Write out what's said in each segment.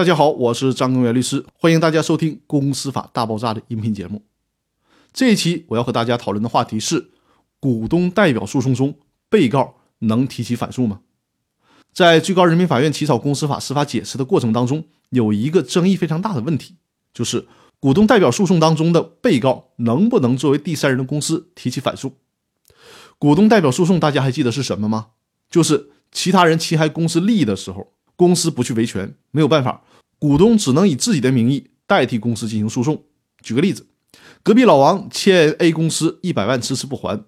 大家好，我是张根源律师，欢迎大家收听《公司法大爆炸》的音频节目。这一期我要和大家讨论的话题是：股东代表诉讼中，被告能提起反诉吗？在最高人民法院起草公司法司法解释的过程当中，有一个争议非常大的问题，就是股东代表诉讼当中的被告能不能作为第三人的公司提起反诉？股东代表诉讼大家还记得是什么吗？就是其他人侵害公司利益的时候。公司不去维权，没有办法，股东只能以自己的名义代替公司进行诉讼。举个例子，隔壁老王欠 A 公司一百万，迟迟不还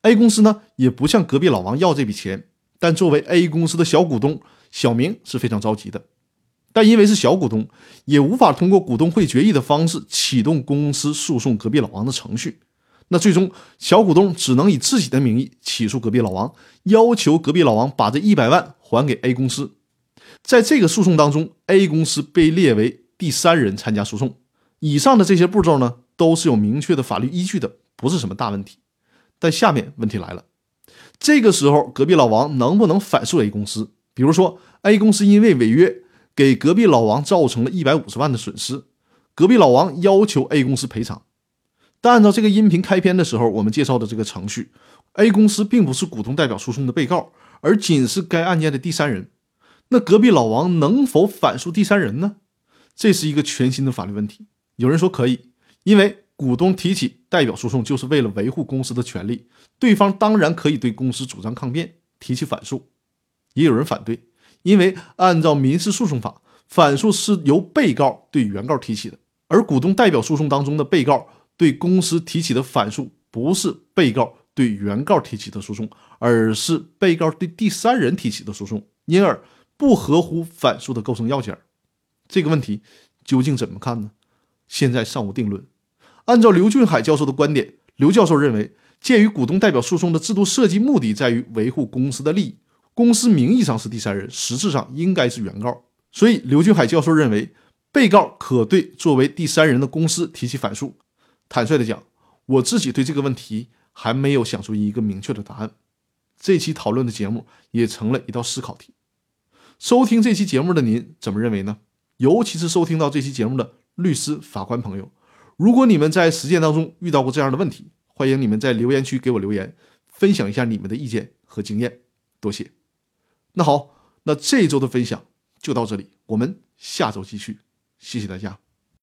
，A 公司呢也不向隔壁老王要这笔钱，但作为 A 公司的小股东，小明是非常着急的。但因为是小股东，也无法通过股东会决议的方式启动公司诉讼隔壁老王的程序。那最终，小股东只能以自己的名义起诉隔壁老王，要求隔壁老王把这一百万还给 A 公司。在这个诉讼当中，A 公司被列为第三人参加诉讼。以上的这些步骤呢，都是有明确的法律依据的，不是什么大问题。但下面问题来了，这个时候隔壁老王能不能反诉 A 公司？比如说，A 公司因为违约给隔壁老王造成了一百五十万的损失，隔壁老王要求 A 公司赔偿。但按照这个音频开篇的时候我们介绍的这个程序，A 公司并不是股东代表诉讼的被告，而仅是该案件的第三人。那隔壁老王能否反诉第三人呢？这是一个全新的法律问题。有人说可以，因为股东提起代表诉讼就是为了维护公司的权利，对方当然可以对公司主张抗辩，提起反诉。也有人反对，因为按照民事诉讼法，反诉是由被告对原告提起的，而股东代表诉讼当中的被告对公司提起的反诉，不是被告对原告提起的诉讼，而是被告对第三人提起的诉讼，因而。不合乎反诉的构成要件，这个问题究竟怎么看呢？现在尚无定论。按照刘俊海教授的观点，刘教授认为，鉴于股东代表诉讼的制度设计目的在于维护公司的利益，公司名义上是第三人，实质上应该是原告，所以刘俊海教授认为，被告可对作为第三人的公司提起反诉。坦率的讲，我自己对这个问题还没有想出一个明确的答案。这期讨论的节目也成了一道思考题。收听这期节目的您怎么认为呢？尤其是收听到这期节目的律师、法官朋友，如果你们在实践当中遇到过这样的问题，欢迎你们在留言区给我留言，分享一下你们的意见和经验。多谢。那好，那这一周的分享就到这里，我们下周继续。谢谢大家。